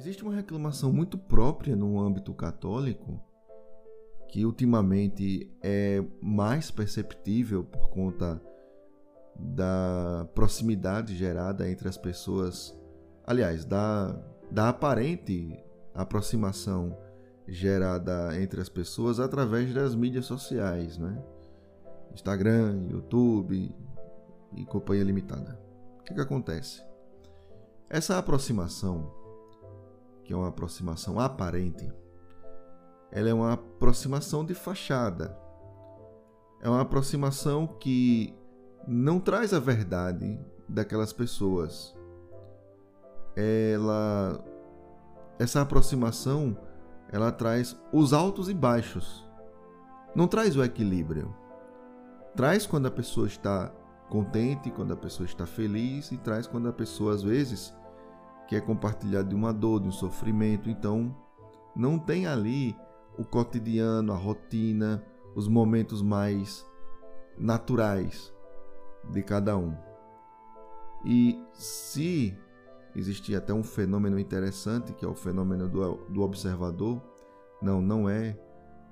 Existe uma reclamação muito própria no âmbito católico que ultimamente é mais perceptível por conta da proximidade gerada entre as pessoas, aliás, da, da aparente aproximação gerada entre as pessoas através das mídias sociais, né? Instagram, YouTube e companhia limitada. O que, que acontece? Essa aproximação, que é uma aproximação aparente, ela é uma aproximação de fachada. É uma aproximação que não traz a verdade daquelas pessoas. Ela essa aproximação, ela traz os altos e baixos. Não traz o equilíbrio. Traz quando a pessoa está contente, quando a pessoa está feliz e traz quando a pessoa às vezes quer compartilhar de uma dor, de um sofrimento. Então, não tem ali o cotidiano, a rotina, os momentos mais naturais de cada um. E se existia até um fenômeno interessante, que é o fenômeno do, do observador, não, não é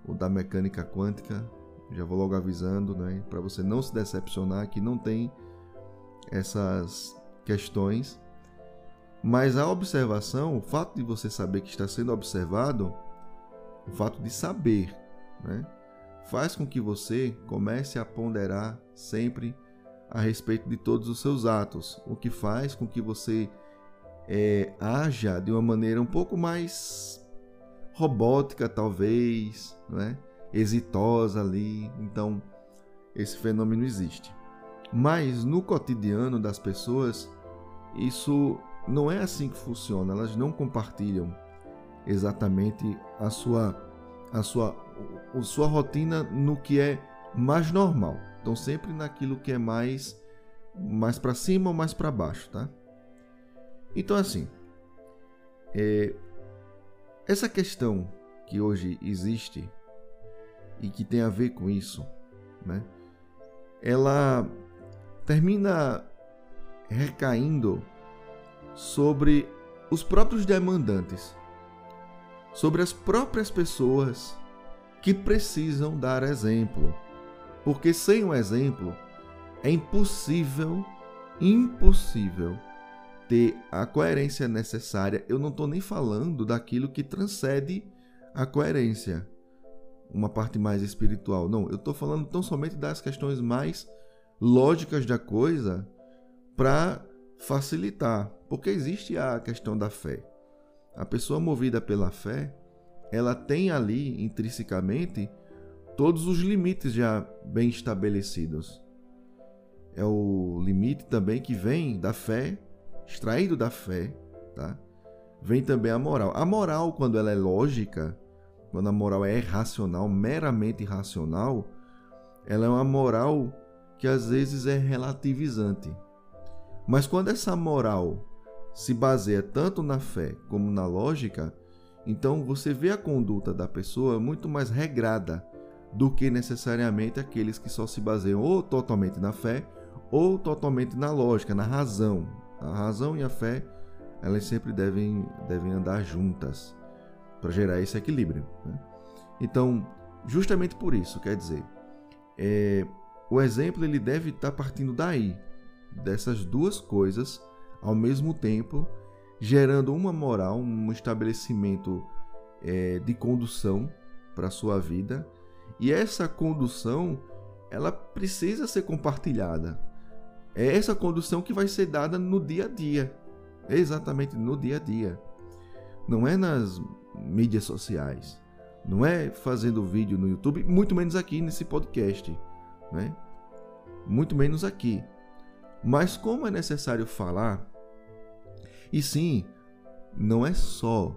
o da mecânica quântica, já vou logo avisando, né, para você não se decepcionar que não tem essas questões. Mas a observação, o fato de você saber que está sendo observado, o fato de saber, né, faz com que você comece a ponderar sempre a respeito de todos os seus atos, o que faz com que você é, haja de uma maneira um pouco mais robótica, talvez, né? exitosa ali. Então, esse fenômeno existe. Mas no cotidiano das pessoas, isso não é assim que funciona. Elas não compartilham exatamente a sua a sua a sua rotina no que é mais normal. Então sempre naquilo que é mais mais para cima ou mais para baixo, tá? Então assim, é, essa questão que hoje existe e que tem a ver com isso, né? Ela termina recaindo sobre os próprios demandantes, sobre as próprias pessoas que precisam dar exemplo. Porque sem o um exemplo é impossível, impossível ter a coerência necessária. Eu não estou nem falando daquilo que transcende a coerência, uma parte mais espiritual. Não, eu estou falando tão somente das questões mais lógicas da coisa para facilitar, porque existe a questão da fé. A pessoa movida pela fé, ela tem ali intrinsecamente todos os limites já bem estabelecidos. É o limite também que vem da fé, extraído da fé, tá? Vem também a moral. A moral, quando ela é lógica, quando a moral é irracional, meramente irracional, ela é uma moral que às vezes é relativizante. Mas quando essa moral se baseia tanto na fé como na lógica, então você vê a conduta da pessoa muito mais regrada do que necessariamente aqueles que só se baseiam ou totalmente na fé ou totalmente na lógica, na razão. A razão e a fé, elas sempre devem, devem andar juntas para gerar esse equilíbrio. Né? Então, justamente por isso, quer dizer, é, o exemplo ele deve estar tá partindo daí, dessas duas coisas ao mesmo tempo, gerando uma moral, um estabelecimento é, de condução para a sua vida. E essa condução, ela precisa ser compartilhada. É essa condução que vai ser dada no dia a dia. Exatamente no dia a dia. Não é nas mídias sociais. Não é fazendo vídeo no YouTube, muito menos aqui nesse podcast. Né? Muito menos aqui. Mas como é necessário falar, e sim, não é só.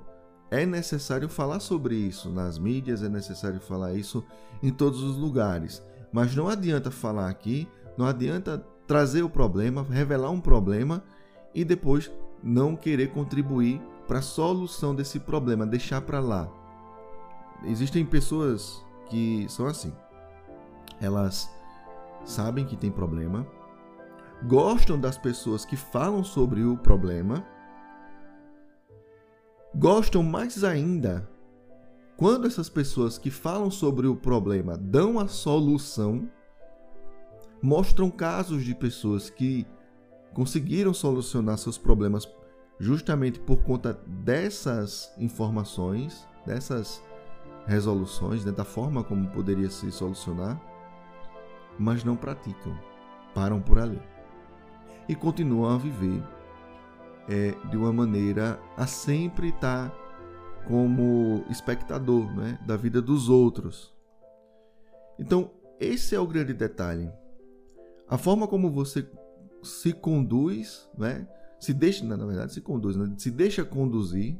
É necessário falar sobre isso nas mídias, é necessário falar isso em todos os lugares. Mas não adianta falar aqui, não adianta trazer o problema, revelar um problema e depois não querer contribuir para a solução desse problema, deixar para lá. Existem pessoas que são assim. Elas sabem que tem problema, gostam das pessoas que falam sobre o problema, gostam mais ainda quando essas pessoas que falam sobre o problema dão a solução, mostram casos de pessoas que conseguiram solucionar seus problemas justamente por conta dessas informações, dessas resoluções, né, da forma como poderia se solucionar, mas não praticam, param por ali e continuam a viver é, de uma maneira a sempre estar como espectador né, da vida dos outros. Então, esse é o grande detalhe. A forma como você se conduz, né, se deixa, na verdade, se conduz, né, se deixa conduzir,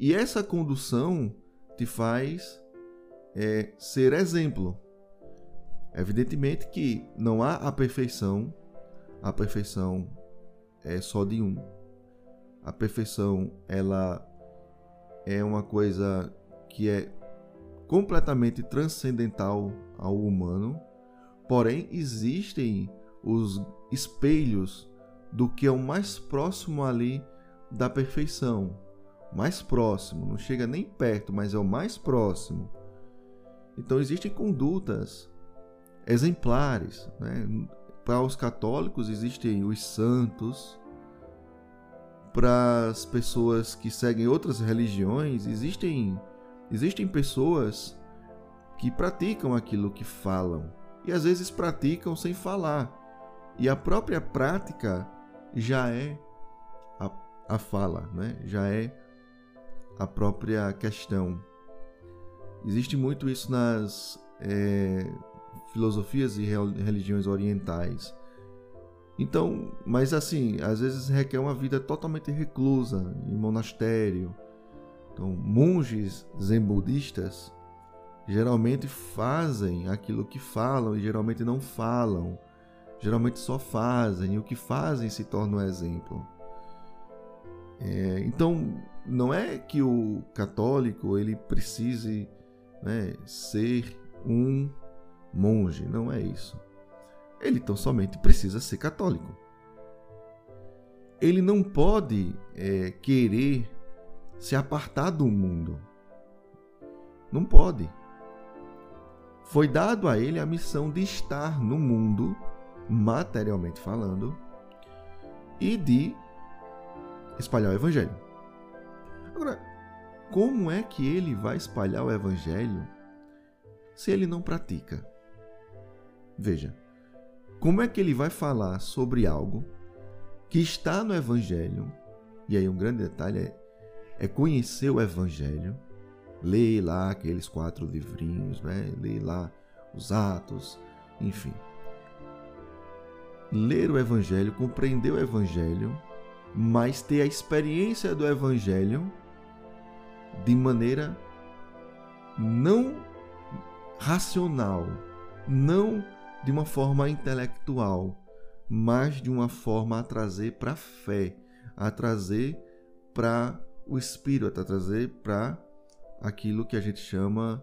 e essa condução te faz é, ser exemplo. Evidentemente que não há a perfeição, a perfeição é só de um. A perfeição ela é uma coisa que é completamente transcendental ao humano, porém existem os espelhos do que é o mais próximo ali da perfeição mais próximo, não chega nem perto, mas é o mais próximo. Então existem condutas exemplares. Né? Para os católicos existem os santos. Para as pessoas que seguem outras religiões, existem, existem pessoas que praticam aquilo que falam. E às vezes praticam sem falar. E a própria prática já é a, a fala, né? já é a própria questão. Existe muito isso nas é, filosofias e religiões orientais. Então, mas assim, às vezes requer uma vida totalmente reclusa, em monastério. Então, monges zen budistas geralmente fazem aquilo que falam e geralmente não falam. Geralmente só fazem, e o que fazem se torna um exemplo. É, então, não é que o católico ele precise né, ser um monge, não é isso. Ele tão somente precisa ser católico. Ele não pode é, querer se apartar do mundo. Não pode. Foi dado a ele a missão de estar no mundo, materialmente falando, e de espalhar o evangelho. Agora, como é que ele vai espalhar o evangelho se ele não pratica? Veja, como é que ele vai falar sobre algo que está no evangelho? E aí um grande detalhe é, é conhecer o evangelho, ler lá aqueles quatro livrinhos, né? ler lá os Atos, enfim. Ler o evangelho, compreender o evangelho, mas ter a experiência do evangelho de maneira não racional, não de uma forma intelectual, mas de uma forma a trazer para a fé, a trazer para o espírito, a trazer para aquilo que a gente chama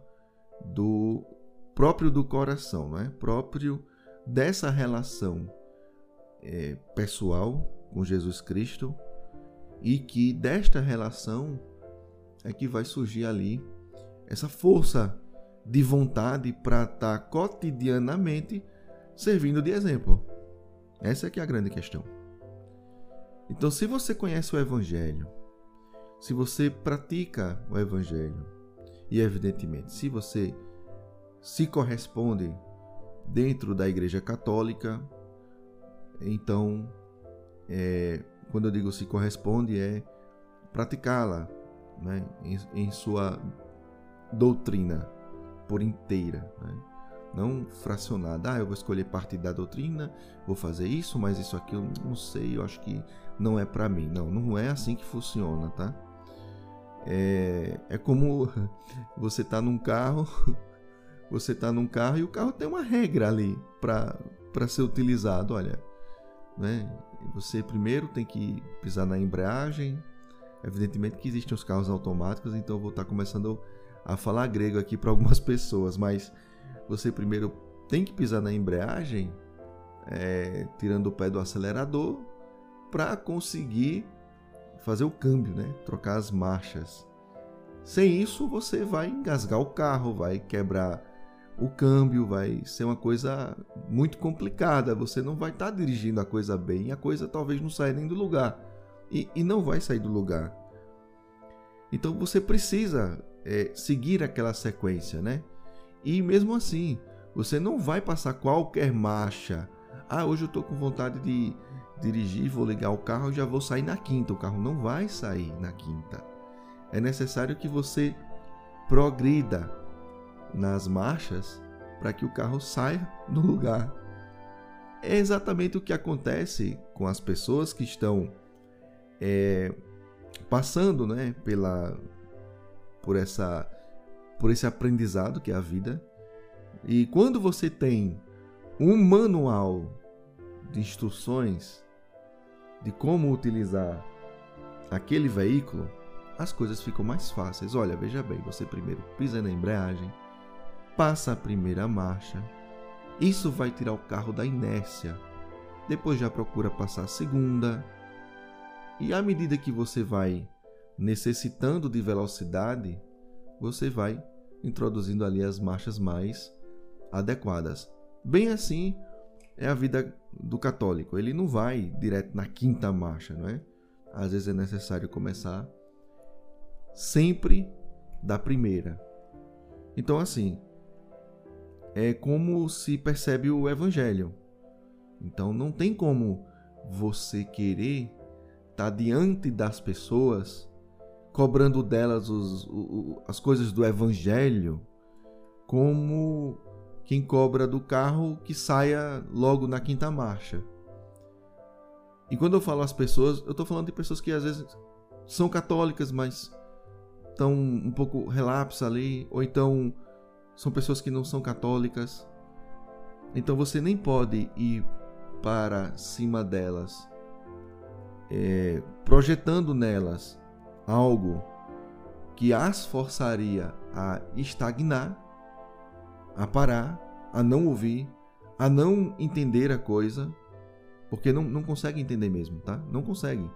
do próprio do coração, não é? Próprio dessa relação é, pessoal com Jesus Cristo e que desta relação é que vai surgir ali essa força de vontade para estar tá cotidianamente servindo de exemplo. Essa é que é a grande questão. Então, se você conhece o Evangelho, se você pratica o Evangelho, e evidentemente, se você se corresponde dentro da Igreja Católica, então, é, quando eu digo se corresponde, é praticá-la, né, em, em sua doutrina por inteira. Né? Não fracionada. Ah, eu vou escolher parte da doutrina, vou fazer isso, mas isso aqui eu não sei, eu acho que não é para mim. Não, não é assim que funciona, tá? É, é como você tá num carro, você tá num carro e o carro tem uma regra ali para ser utilizado. Olha, né? Você primeiro tem que pisar na embreagem, Evidentemente que existem os carros automáticos, então eu vou estar começando a falar grego aqui para algumas pessoas, mas você primeiro tem que pisar na embreagem, é, tirando o pé do acelerador, para conseguir fazer o câmbio, né? Trocar as marchas. Sem isso, você vai engasgar o carro, vai quebrar o câmbio, vai ser uma coisa muito complicada. Você não vai estar tá dirigindo a coisa bem, a coisa talvez não saia nem do lugar. E, e não vai sair do lugar. Então você precisa é, seguir aquela sequência, né? E mesmo assim, você não vai passar qualquer marcha. Ah, hoje eu estou com vontade de dirigir, vou ligar o carro e já vou sair na quinta. O carro não vai sair na quinta. É necessário que você progrida nas marchas para que o carro saia do lugar. É exatamente o que acontece com as pessoas que estão é, passando, né, pela por essa por esse aprendizado que é a vida. E quando você tem um manual de instruções de como utilizar aquele veículo, as coisas ficam mais fáceis. Olha, veja bem, você primeiro pisa na embreagem, passa a primeira marcha. Isso vai tirar o carro da inércia. Depois já procura passar a segunda. E à medida que você vai necessitando de velocidade, você vai introduzindo ali as marchas mais adequadas. Bem assim é a vida do católico. Ele não vai direto na quinta marcha, não é? Às vezes é necessário começar sempre da primeira. Então assim, é como se percebe o evangelho. Então não tem como você querer estar tá diante das pessoas cobrando delas os, as coisas do evangelho como quem cobra do carro que saia logo na quinta marcha. E quando eu falo as pessoas, eu estou falando de pessoas que às vezes são católicas, mas estão um pouco relapsa ali, ou então são pessoas que não são católicas. Então você nem pode ir para cima delas, é, projetando nelas algo que as forçaria a estagnar, a parar, a não ouvir, a não entender a coisa, porque não, não consegue entender mesmo, tá? Não consegue.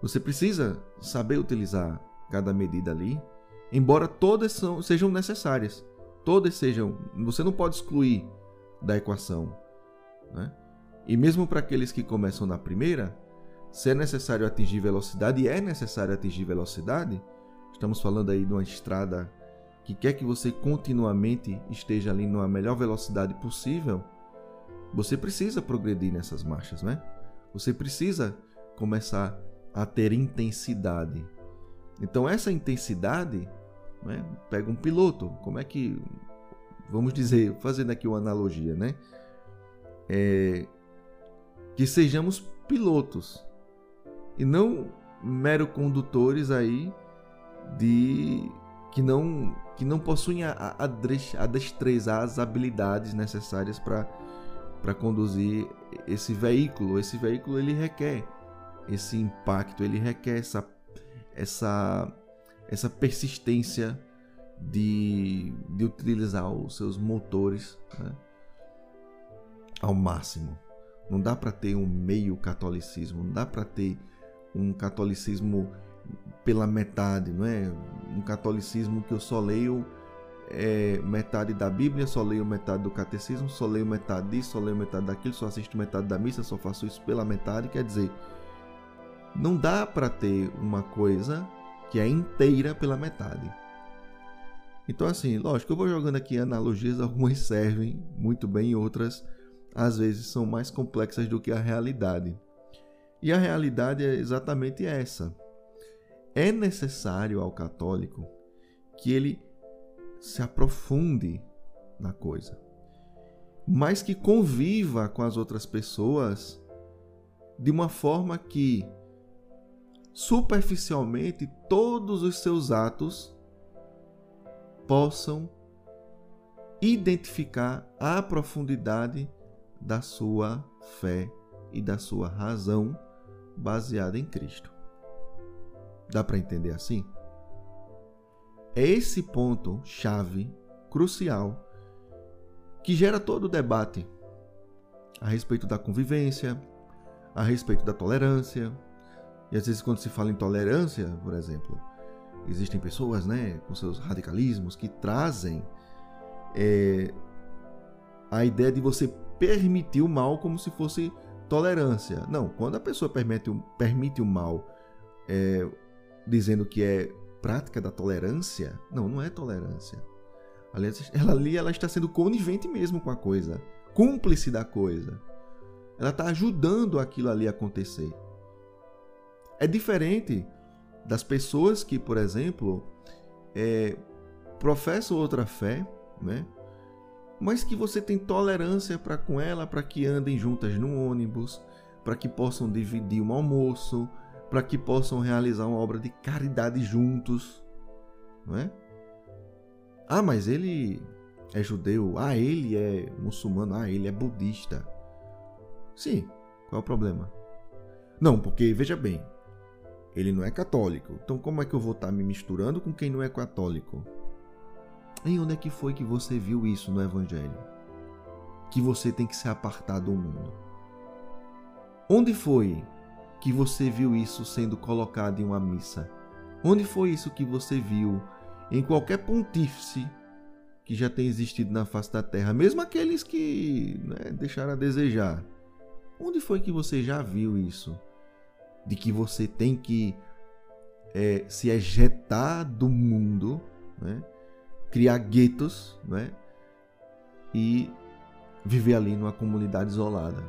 Você precisa saber utilizar cada medida ali embora todas são, sejam necessárias. Todas sejam. Você não pode excluir da equação. Né? E mesmo para aqueles que começam na primeira, se é necessário atingir velocidade, é necessário atingir velocidade, estamos falando aí de uma estrada que quer que você continuamente esteja ali numa melhor velocidade possível, você precisa progredir nessas marchas, né? Você precisa começar a ter intensidade. Então essa intensidade né? Pega um piloto, como é que, vamos dizer, fazendo aqui uma analogia, né? É, que sejamos pilotos e não mero condutores aí de que não que não possuem a, a, destreza, as habilidades necessárias para para conduzir esse veículo. Esse veículo ele requer esse impacto, ele requer essa essa essa persistência de, de utilizar os seus motores né, ao máximo. Não dá para ter um meio catolicismo, não dá para ter um catolicismo pela metade, não é? Um catolicismo que eu só leio é, metade da Bíblia, só leio metade do catecismo, só leio metade disso, só leio metade daquilo, só assisto metade da missa, só faço isso pela metade. Quer dizer, não dá para ter uma coisa que é inteira pela metade. Então, assim, lógico, eu vou jogando aqui analogias, algumas servem muito bem, outras às vezes são mais complexas do que a realidade. E a realidade é exatamente essa. É necessário ao católico que ele se aprofunde na coisa, mas que conviva com as outras pessoas de uma forma que superficialmente todos os seus atos possam identificar a profundidade da sua fé e da sua razão baseada em Cristo. Dá para entender assim? É esse ponto chave, crucial, que gera todo o debate a respeito da convivência, a respeito da tolerância, E às vezes quando se fala em tolerância, por exemplo, existem pessoas, né, com seus radicalismos que trazem é, a ideia de você permitir o mal como se fosse tolerância. Não, quando a pessoa permite, permite o mal é, dizendo que é prática da tolerância, não, não é tolerância. Aliás, ela ali ela está sendo conivente mesmo com a coisa, cúmplice da coisa. Ela está ajudando aquilo ali acontecer. É diferente das pessoas que, por exemplo, é, professam outra fé, né? Mas que você tem tolerância para com ela, para que andem juntas no ônibus, para que possam dividir um almoço, para que possam realizar uma obra de caridade juntos, não é? Ah, mas ele é judeu, ah, ele é muçulmano, ah, ele é budista. Sim, qual é o problema? Não, porque veja bem, ele não é católico. Então como é que eu vou estar me misturando com quem não é católico? Em onde é que foi que você viu isso no Evangelho? Que você tem que se apartar do mundo. Onde foi que você viu isso sendo colocado em uma missa? Onde foi isso que você viu em qualquer pontífice que já tem existido na face da terra, mesmo aqueles que né, deixaram a desejar? Onde foi que você já viu isso? De que você tem que é, se ejetar do mundo, né? Criar guetos, né? E viver ali numa comunidade isolada.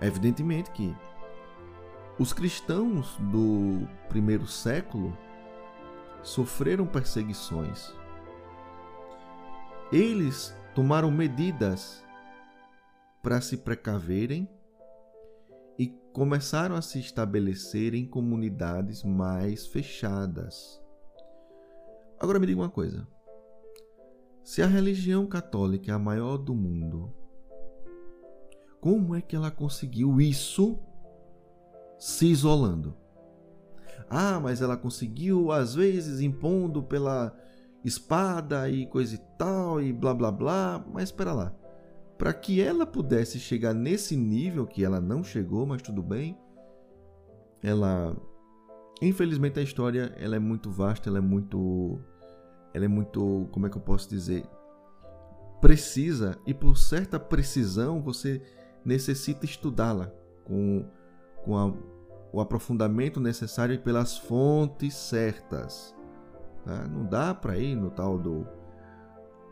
Evidentemente que os cristãos do primeiro século sofreram perseguições. Eles tomaram medidas para se precaverem e começaram a se estabelecer em comunidades mais fechadas. Agora me diga uma coisa. Se a religião católica é a maior do mundo, como é que ela conseguiu isso se isolando? Ah, mas ela conseguiu, às vezes, impondo pela espada e coisa e tal, e blá blá blá. Mas espera lá. Para que ela pudesse chegar nesse nível, que ela não chegou, mas tudo bem, ela Infelizmente a história ela é muito vasta, ela é muito ela é muito, como é que eu posso dizer, precisa e por certa precisão você necessita estudá-la com, com a, o aprofundamento necessário pelas fontes certas. Tá? Não dá para ir no tal do,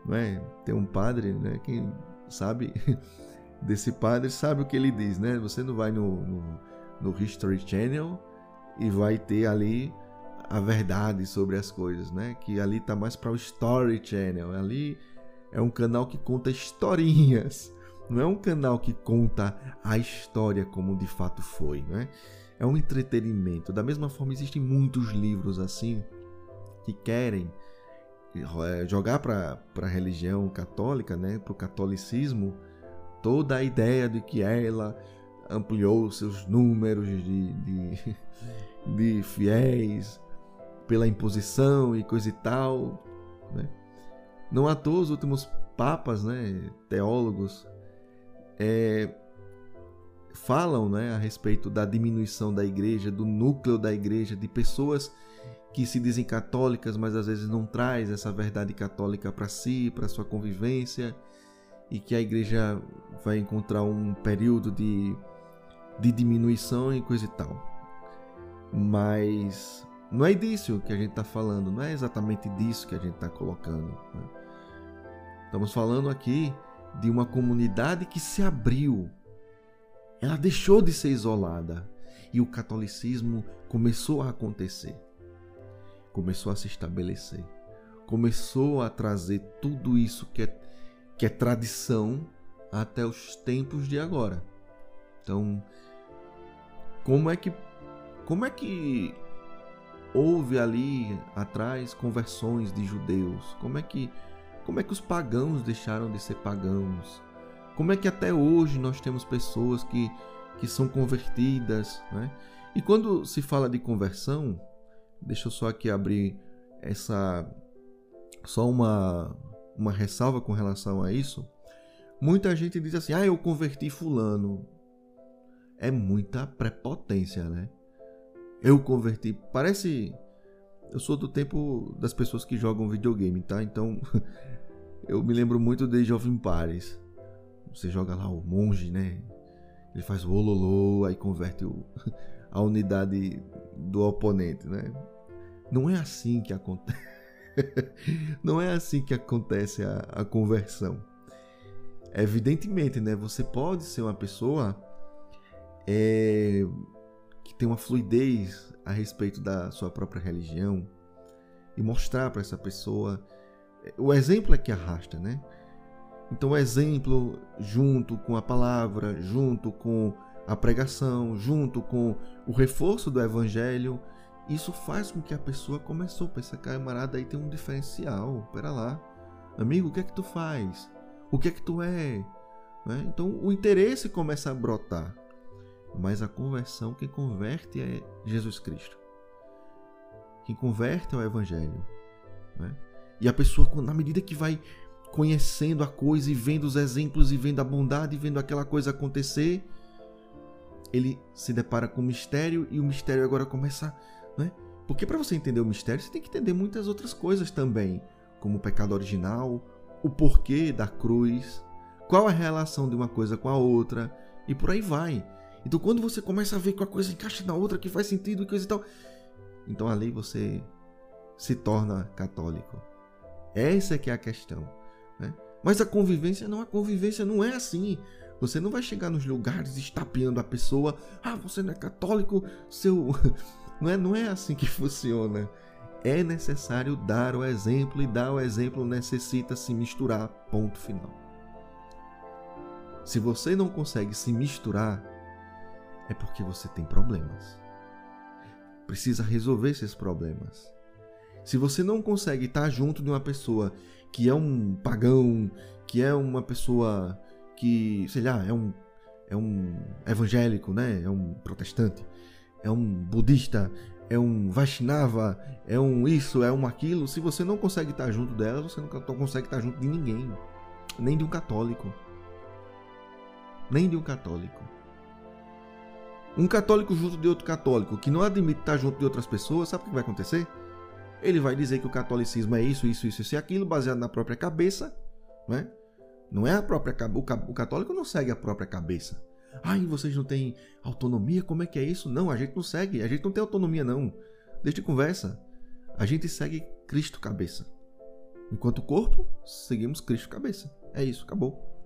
não é? Tem um padre, né? Quem sabe desse padre sabe o que ele diz, né? Você não vai no, no, no History Channel e vai ter ali a verdade sobre as coisas, né? Que ali tá mais para o Story Channel. Ali é um canal que conta historinhas. Não é um canal que conta a história como de fato foi, né? É um entretenimento. Da mesma forma, existem muitos livros assim que querem eh, jogar para a religião católica, né? Para o catolicismo, toda a ideia de que ela ampliou seus números de, de, de fiéis pela imposição e coisa e tal. Né? Não à toa os últimos papas, né, teólogos, é, falam né, a respeito da diminuição da igreja, do núcleo da igreja, de pessoas que se dizem católicas, mas às vezes não traz essa verdade católica para si, para sua convivência, e que a igreja vai encontrar um período de de diminuição e coisa e tal. Mas não é disso que a gente está falando, não é exatamente disso que a gente está colocando. Né? Estamos falando aqui de uma comunidade que se abriu, ela deixou de ser isolada e o catolicismo começou a acontecer, começou a se estabelecer, começou a trazer tudo isso que é, que é tradição até os tempos de agora. Então, como é que como é que houve ali atrás conversões de judeus? Como é que como é que os pagãos deixaram de ser pagãos? Como é que até hoje nós temos pessoas que que são convertidas, né? E quando se fala de conversão, deixa eu só aqui abrir essa só uma uma ressalva com relação a isso. Muita gente diz assim: "Ah, eu converti fulano" é muita prepotência, né? Eu converti. Parece. Eu sou do tempo das pessoas que jogam videogame, tá? Então. eu me lembro muito de Jovem Pares. Você joga lá o monge, né? Ele faz o ololô, aí converte o, a unidade do oponente, né? Não é assim que acontece. Não é assim que acontece a, a conversão. Evidentemente, né? Você pode ser uma pessoa é, que tem uma fluidez a respeito da sua própria religião e mostrar para essa pessoa. O exemplo é que arrasta, né? Então, o exemplo, junto com a palavra, junto com a pregação, junto com o reforço do evangelho, isso faz com que a pessoa começou a pensar, camarada, aí tem um diferencial, pera lá. Amigo, o que é que tu faz? O que é que tu é? Né? Então o interesse começa a brotar. Mas a conversão, quem converte é Jesus Cristo. Quem converte é o Evangelho. Né? E a pessoa, na medida que vai conhecendo a coisa e vendo os exemplos e vendo a bondade e vendo aquela coisa acontecer, ele se depara com o mistério e o mistério agora começa, né? Porque para você entender o mistério, você tem que entender muitas outras coisas também, como o pecado original, o porquê da cruz, qual a relação de uma coisa com a outra e por aí vai. Então quando você começa a ver que a coisa encaixa na outra, que faz sentido e coisa e tal, então ali você se torna católico. Essa é que é a questão. Né? Mas a convivência não, a convivência não é assim. Você não vai chegar nos lugares estapeando a pessoa. Ah, você não é católico, seu. Não é, não é assim que funciona. É necessário dar o exemplo e dar o exemplo necessita se misturar. Ponto final. Se você não consegue se misturar, é porque você tem problemas. Precisa resolver esses problemas. Se você não consegue estar junto de uma pessoa que é um pagão, que é uma pessoa que, sei lá, é um, é um evangélico, né? É um protestante, é um budista, é um Vaishnava, é um isso, é um aquilo. Se você não consegue estar junto dela, você não consegue estar junto de ninguém, nem de um católico. Nem de um católico. Um católico junto de outro católico que não admite estar junto de outras pessoas, sabe o que vai acontecer? Ele vai dizer que o catolicismo é isso, isso, isso, isso e aquilo, baseado na própria cabeça, né? Não é a própria o católico não segue a própria cabeça. Ai, vocês não têm autonomia? Como é que é isso? Não, a gente não segue, a gente não tem autonomia não. Deixa de conversa. A gente segue Cristo cabeça. Enquanto corpo, seguimos Cristo cabeça. É isso, acabou.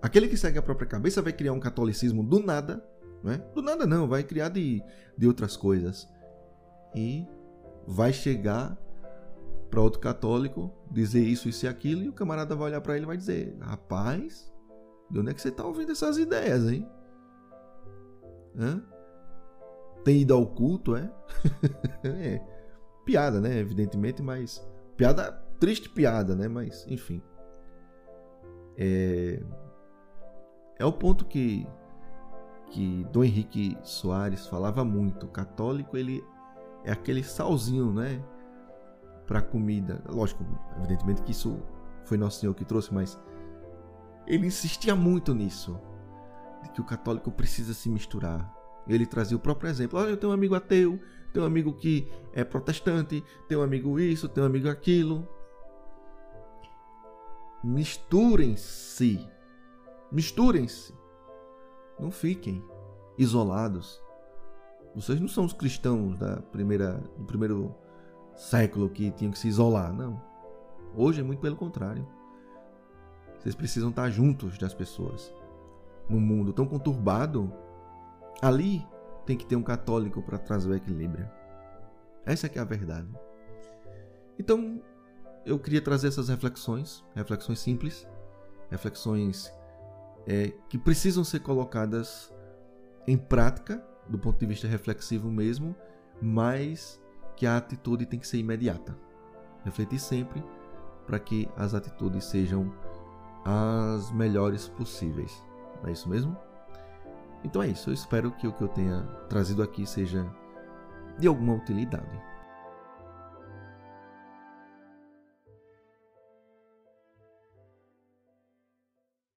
Aquele que segue a própria cabeça vai criar um catolicismo do nada, não é? Do nada não, vai criar de, de outras coisas. E vai chegar para outro católico dizer isso, isso e aquilo, e o camarada vai olhar para ele e vai dizer: Rapaz, de onde é que você está ouvindo essas ideias, hein? Hã? Tem ido ao culto, é? é? Piada, né? Evidentemente, mas. Piada, triste piada, né? Mas, enfim. É. É o ponto que. Que Dom Henrique Soares falava muito. O católico, ele é aquele salzinho, né? para comida. Lógico, evidentemente que isso foi Nosso Senhor que trouxe, mas ele insistia muito nisso, de que o católico precisa se misturar. Ele trazia o próprio exemplo. Olha, eu tenho um amigo ateu, tenho um amigo que é protestante, tenho um amigo isso, tenho um amigo aquilo. Misturem-se. Misturem-se. Não fiquem isolados. Vocês não são os cristãos da primeira, do primeiro século que tinham que se isolar. Não. Hoje é muito pelo contrário. Vocês precisam estar juntos das pessoas. Num mundo tão conturbado, ali tem que ter um católico para trazer o equilíbrio. Essa é que é a verdade. Então, eu queria trazer essas reflexões, reflexões simples, reflexões é, que precisam ser colocadas em prática, do ponto de vista reflexivo mesmo, mas que a atitude tem que ser imediata. Refletir sempre para que as atitudes sejam as melhores possíveis. Não é isso mesmo? Então é isso. Eu espero que o que eu tenha trazido aqui seja de alguma utilidade.